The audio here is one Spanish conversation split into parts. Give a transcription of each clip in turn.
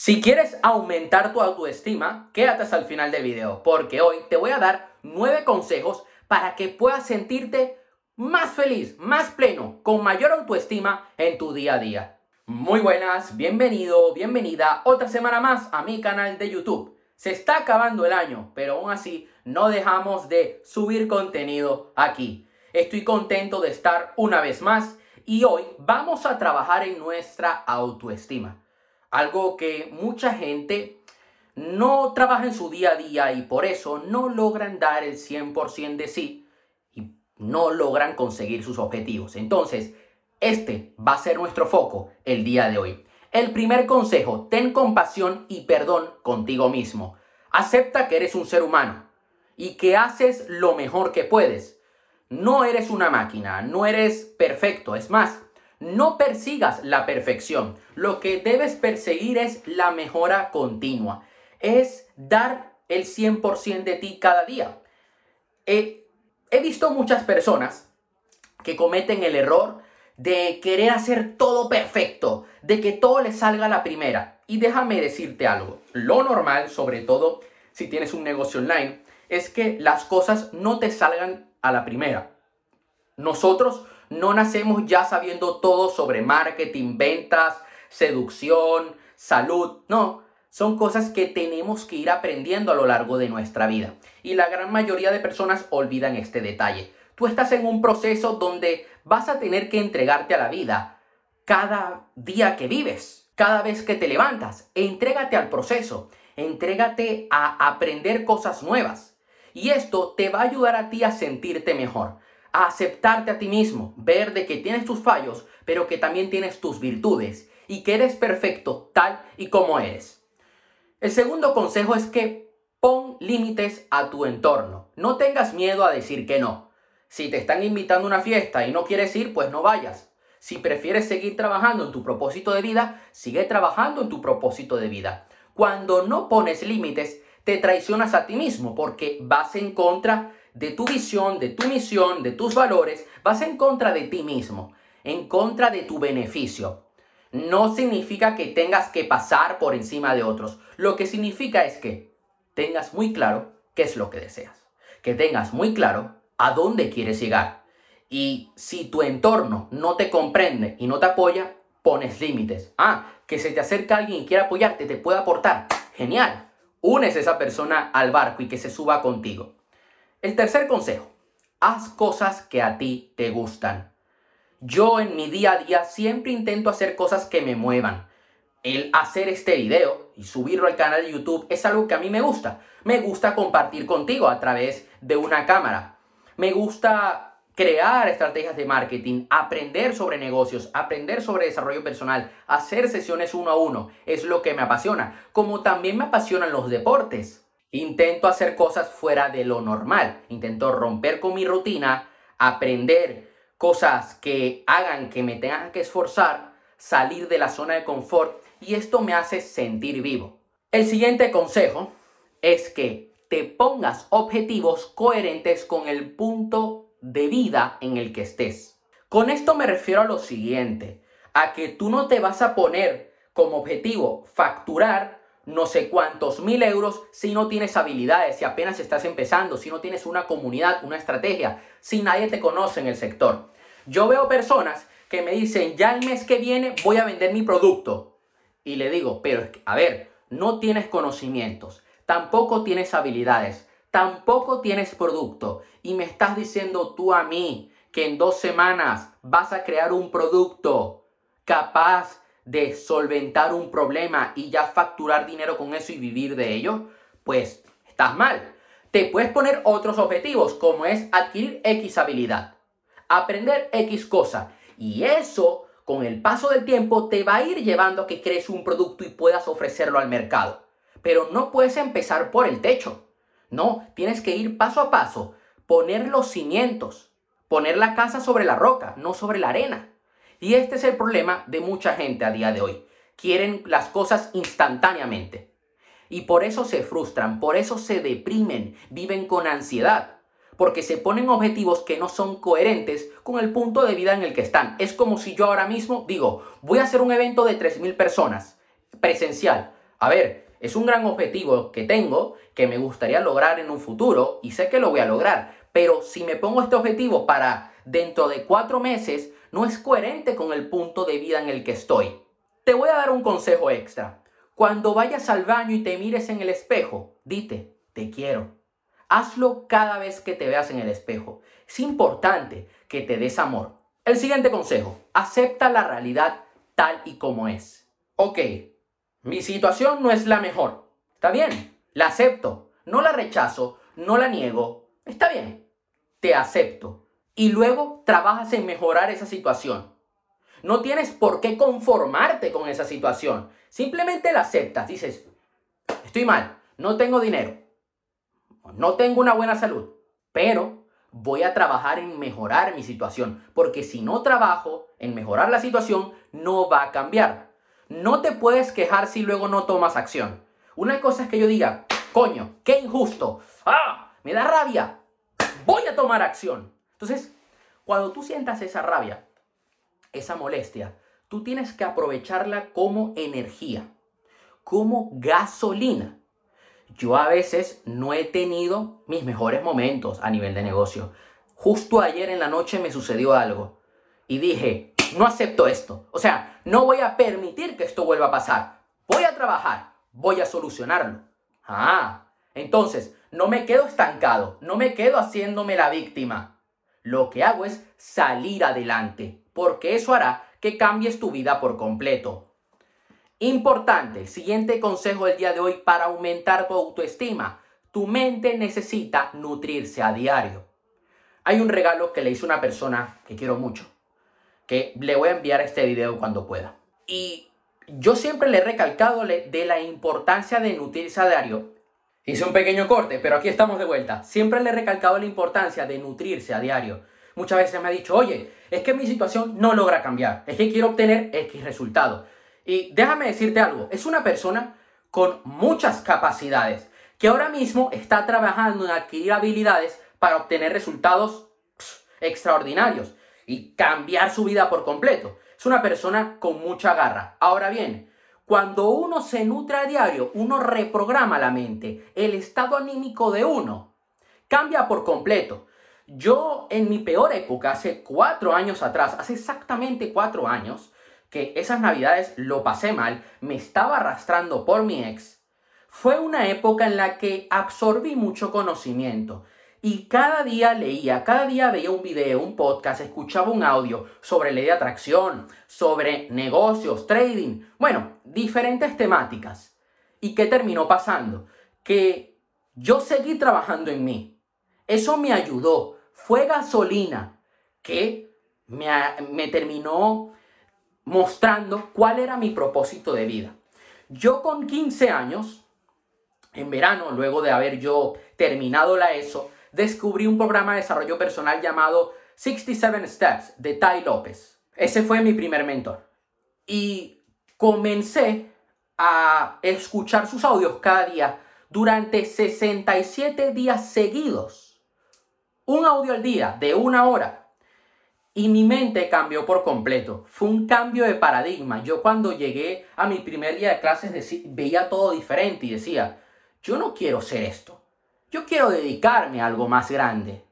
Si quieres aumentar tu autoestima, quédate hasta el final del video, porque hoy te voy a dar nueve consejos para que puedas sentirte más feliz, más pleno, con mayor autoestima en tu día a día. Muy buenas, bienvenido, bienvenida otra semana más a mi canal de YouTube. Se está acabando el año, pero aún así no dejamos de subir contenido aquí. Estoy contento de estar una vez más y hoy vamos a trabajar en nuestra autoestima. Algo que mucha gente no trabaja en su día a día y por eso no logran dar el 100% de sí y no logran conseguir sus objetivos. Entonces, este va a ser nuestro foco el día de hoy. El primer consejo, ten compasión y perdón contigo mismo. Acepta que eres un ser humano y que haces lo mejor que puedes. No eres una máquina, no eres perfecto. Es más, no persigas la perfección. Lo que debes perseguir es la mejora continua. Es dar el 100% de ti cada día. he visto muchas personas que cometen el error de querer hacer todo perfecto, de que todo le salga a la primera. Y déjame decirte algo, lo normal, sobre todo si tienes un negocio online, es que las cosas no te salgan a la primera. Nosotros no nacemos ya sabiendo todo sobre marketing, ventas, seducción, salud. No, son cosas que tenemos que ir aprendiendo a lo largo de nuestra vida. Y la gran mayoría de personas olvidan este detalle. Tú estás en un proceso donde vas a tener que entregarte a la vida cada día que vives, cada vez que te levantas. Entrégate al proceso, entrégate a aprender cosas nuevas. Y esto te va a ayudar a ti a sentirte mejor a aceptarte a ti mismo, ver de que tienes tus fallos, pero que también tienes tus virtudes y que eres perfecto tal y como eres. El segundo consejo es que pon límites a tu entorno. No tengas miedo a decir que no. Si te están invitando a una fiesta y no quieres ir, pues no vayas. Si prefieres seguir trabajando en tu propósito de vida, sigue trabajando en tu propósito de vida. Cuando no pones límites, te traicionas a ti mismo porque vas en contra de tu visión, de tu misión, de tus valores, vas en contra de ti mismo, en contra de tu beneficio. No significa que tengas que pasar por encima de otros. Lo que significa es que tengas muy claro qué es lo que deseas. Que tengas muy claro a dónde quieres llegar. Y si tu entorno no te comprende y no te apoya, pones límites. Ah, que se te acerca alguien y quiere apoyarte, te puede aportar. Genial. Unes a esa persona al barco y que se suba contigo. El tercer consejo, haz cosas que a ti te gustan. Yo en mi día a día siempre intento hacer cosas que me muevan. El hacer este video y subirlo al canal de YouTube es algo que a mí me gusta. Me gusta compartir contigo a través de una cámara. Me gusta crear estrategias de marketing, aprender sobre negocios, aprender sobre desarrollo personal, hacer sesiones uno a uno. Es lo que me apasiona. Como también me apasionan los deportes. Intento hacer cosas fuera de lo normal. Intento romper con mi rutina, aprender cosas que hagan que me tengan que esforzar, salir de la zona de confort y esto me hace sentir vivo. El siguiente consejo es que te pongas objetivos coherentes con el punto de vida en el que estés. Con esto me refiero a lo siguiente, a que tú no te vas a poner como objetivo facturar no sé cuántos mil euros si no tienes habilidades, si apenas estás empezando, si no tienes una comunidad, una estrategia, si nadie te conoce en el sector. Yo veo personas que me dicen, ya el mes que viene voy a vender mi producto. Y le digo, pero a ver, no tienes conocimientos, tampoco tienes habilidades, tampoco tienes producto. Y me estás diciendo tú a mí que en dos semanas vas a crear un producto capaz de solventar un problema y ya facturar dinero con eso y vivir de ello, pues estás mal. Te puedes poner otros objetivos, como es adquirir X habilidad, aprender X cosa. Y eso, con el paso del tiempo, te va a ir llevando a que crees un producto y puedas ofrecerlo al mercado. Pero no puedes empezar por el techo. No, tienes que ir paso a paso, poner los cimientos, poner la casa sobre la roca, no sobre la arena. Y este es el problema de mucha gente a día de hoy. Quieren las cosas instantáneamente. Y por eso se frustran, por eso se deprimen, viven con ansiedad, porque se ponen objetivos que no son coherentes con el punto de vida en el que están. Es como si yo ahora mismo digo, voy a hacer un evento de 3.000 personas, presencial. A ver, es un gran objetivo que tengo, que me gustaría lograr en un futuro y sé que lo voy a lograr. Pero si me pongo este objetivo para dentro de cuatro meses, no es coherente con el punto de vida en el que estoy. Te voy a dar un consejo extra. Cuando vayas al baño y te mires en el espejo, dite, te quiero. Hazlo cada vez que te veas en el espejo. Es importante que te des amor. El siguiente consejo, acepta la realidad tal y como es. Ok, mi situación no es la mejor. Está bien, la acepto. No la rechazo, no la niego. Está bien, te acepto. Y luego trabajas en mejorar esa situación. No tienes por qué conformarte con esa situación. Simplemente la aceptas. Dices, estoy mal, no tengo dinero, no tengo una buena salud, pero voy a trabajar en mejorar mi situación. Porque si no trabajo en mejorar la situación, no va a cambiar. No te puedes quejar si luego no tomas acción. Una cosa es que yo diga, coño, qué injusto. ¡Ah! Me da rabia. Voy a tomar acción. Entonces, cuando tú sientas esa rabia, esa molestia, tú tienes que aprovecharla como energía, como gasolina. Yo a veces no he tenido mis mejores momentos a nivel de negocio. Justo ayer en la noche me sucedió algo y dije, no acepto esto. O sea, no voy a permitir que esto vuelva a pasar. Voy a trabajar, voy a solucionarlo. Ah, entonces, no me quedo estancado, no me quedo haciéndome la víctima. Lo que hago es salir adelante, porque eso hará que cambies tu vida por completo. Importante, siguiente consejo del día de hoy para aumentar tu autoestima. Tu mente necesita nutrirse a diario. Hay un regalo que le hice una persona que quiero mucho, que le voy a enviar este video cuando pueda. Y yo siempre le he recalcado de la importancia de nutrirse a diario. Hice un pequeño corte, pero aquí estamos de vuelta. Siempre le he recalcado la importancia de nutrirse a diario muchas veces me ha dicho, oye, es que mi situación no logra cambiar, es que quiero obtener X resultado. Y déjame decirte algo, es una persona con muchas capacidades que ahora mismo está trabajando en adquirir habilidades para obtener resultados extraordinarios y cambiar su vida por completo. Es una persona con mucha garra. Ahora bien, cuando uno se nutre a diario, uno reprograma la mente, el estado anímico de uno cambia por completo. Yo en mi peor época, hace cuatro años atrás, hace exactamente cuatro años, que esas navidades lo pasé mal, me estaba arrastrando por mi ex, fue una época en la que absorbí mucho conocimiento. Y cada día leía, cada día veía un video, un podcast, escuchaba un audio sobre ley de atracción, sobre negocios, trading, bueno, diferentes temáticas. ¿Y qué terminó pasando? Que yo seguí trabajando en mí. Eso me ayudó fue gasolina que me, terminó mostrando cuál era mi propósito de vida. Yo con 15 años, en verano, luego de haber yo terminado la ESO, descubrí un programa de desarrollo personal llamado 67 Steps de Tai López. Ese fue mi primer mentor. Y comencé a escuchar sus audios cada día durante 67 días seguidos un audio al día de una hora. Y mi mente cambió por completo. Fue un cambio de paradigma. Yo cuando llegué a mi primer día de clases veía todo diferente y decía, yo no quiero ser esto. Yo quiero dedicarme a algo más grande.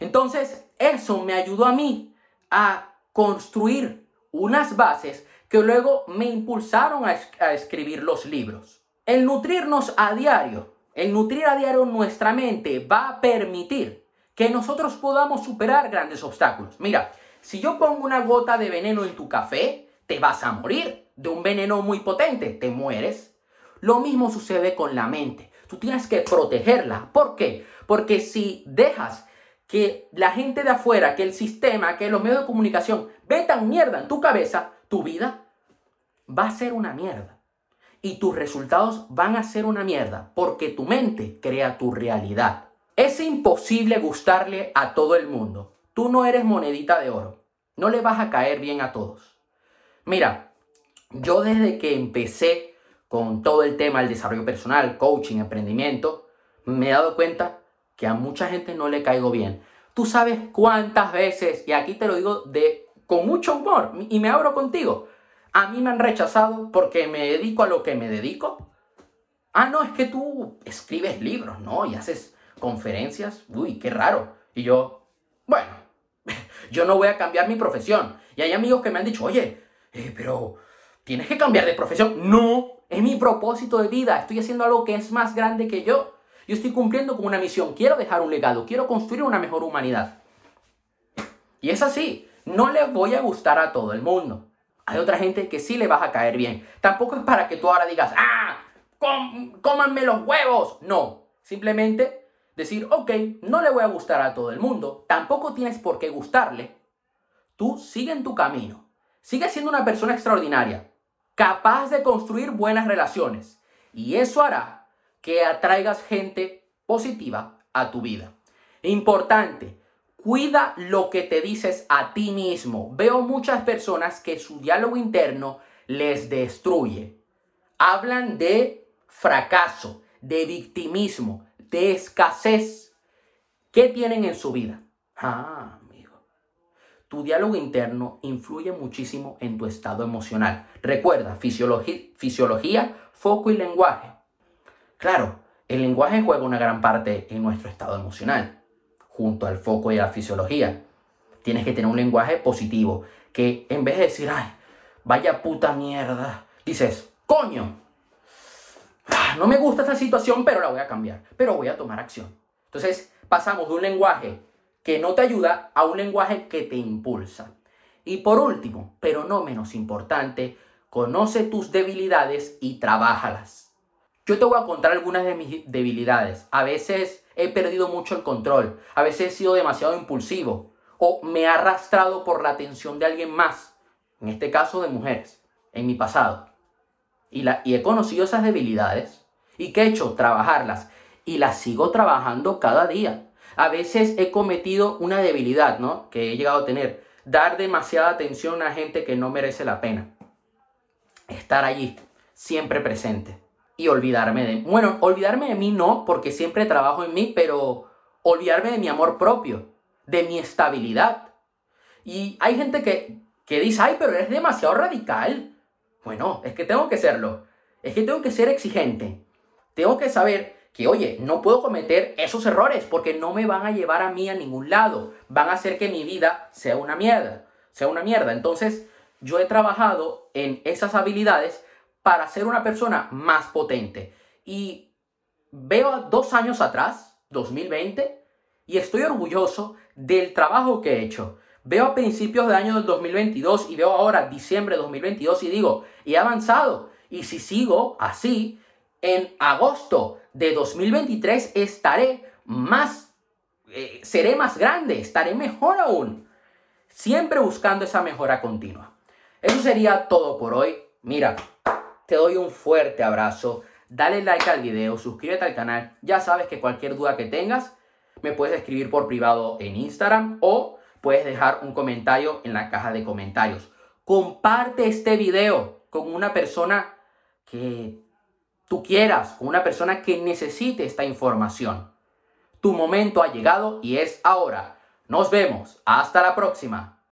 Entonces, eso me ayudó a mí a construir unas bases que luego me impulsaron a, escribir los libros. El nutrirnos a diario, el nutrir a diario nuestra mente va a permitir que nosotros podamos superar grandes obstáculos. Mira, si yo pongo una gota de veneno en tu café, te vas a morir. De un veneno muy potente, te mueres. Lo mismo sucede con la mente. Tú tienes que protegerla. ¿Por qué? Porque si dejas que la gente de afuera, que el sistema, que los medios de comunicación vetan mierda en tu cabeza, tu vida va a ser una mierda. Y tus resultados van a ser una mierda porque tu mente crea tu realidad. Es imposible gustarle a todo el mundo. Tú no eres monedita de oro. No le vas a caer bien a todos. Mira, yo desde que empecé con todo el tema del desarrollo personal, coaching, emprendimiento, me he dado cuenta que a mucha gente no le caigo bien. Tú sabes cuántas veces, y aquí te lo digo de con mucho humor y me abro contigo. A mí me han rechazado porque me dedico a lo que me dedico. Ah, no, es que tú escribes libros, ¿no? Y haces conferencias. Uy, qué raro. Y yo, bueno, yo no voy a cambiar mi profesión. Y hay amigos que me han dicho, oye, eh, pero tienes que cambiar de profesión. No, es mi propósito de vida. Estoy haciendo algo que es más grande que yo. Yo estoy cumpliendo con una misión. Quiero dejar un legado. Quiero construir una mejor humanidad. Y es así. No le voy a gustar a todo el mundo. Hay otra gente que sí le vas a caer bien. Tampoco es para que tú ahora digas, ah, cómanme los huevos. No. Simplemente decir, ok, no le voy a gustar a todo el mundo. Tampoco tienes por qué gustarle. Tú sigue en tu camino. Sigue siendo una persona extraordinaria. Capaz de construir buenas relaciones. Y eso hará que atraigas gente positiva a tu vida. Importante, Cuida lo que te dices a ti mismo. Veo muchas personas que su diálogo interno les destruye. Hablan de fracaso, de victimismo, de escasez. ¿Qué tienen en su vida? Ah, amigo. Tu diálogo interno influye muchísimo en tu estado emocional. Recuerda, fisiología, foco y lenguaje. Claro, el lenguaje juega una gran parte en nuestro estado emocional junto al foco y a la fisiología. Tienes que tener un lenguaje positivo, que en vez de decir, ay, vaya puta mierda, dices, coño, ah, no me gusta esta situación, pero la voy a cambiar, pero voy a tomar acción. Entonces pasamos de un lenguaje que no te ayuda a un lenguaje que te impulsa. Y por último, pero no menos importante, conoce tus debilidades y trabájalas. Yo te voy a contar algunas de mis debilidades. A veces he perdido mucho el control, a veces he sido demasiado impulsivo o me he arrastrado por la atención de alguien más, en este caso de mujeres, en mi pasado. Y, la, y he conocido esas debilidades y que he hecho trabajarlas y las sigo trabajando cada día. A veces he cometido una debilidad, ¿no? Que he llegado a tener. Dar demasiada atención a gente que no merece la pena. Estar allí, siempre presente y olvidarme de... Bueno, olvidarme de mí no, porque siempre trabajo en mí, pero olvidarme de mi amor propio, de mi estabilidad. Y hay gente que, que dice, ay, pero eres demasiado radical. Bueno, es que tengo que serlo. Es que tengo que ser exigente. Tengo que saber que, oye, no puedo cometer esos errores porque no me van a llevar a mí a ningún lado. Van a hacer que mi vida sea una mierda. Sea una mierda. Entonces, yo he trabajado en esas habilidades para ser una persona más potente. Y veo dos años atrás, 2020, y estoy orgulloso del trabajo que he hecho. Veo a principios de año del 2022 y veo ahora diciembre de 2022 y digo, he avanzado. Y si sigo así, en agosto de 2023 estaré más, eh, seré más grande, estaré mejor aún. Siempre buscando esa mejora continua. Eso sería todo por hoy. Mira, te doy un fuerte abrazo. Dale like al video, suscríbete al canal. Ya sabes que cualquier duda que tengas, me puedes escribir por privado en Instagram o puedes dejar un comentario en la caja de comentarios. Comparte este video con una persona que tú quieras, con una persona que necesite esta información. Tu momento ha llegado y es ahora. Nos vemos. Hasta la próxima.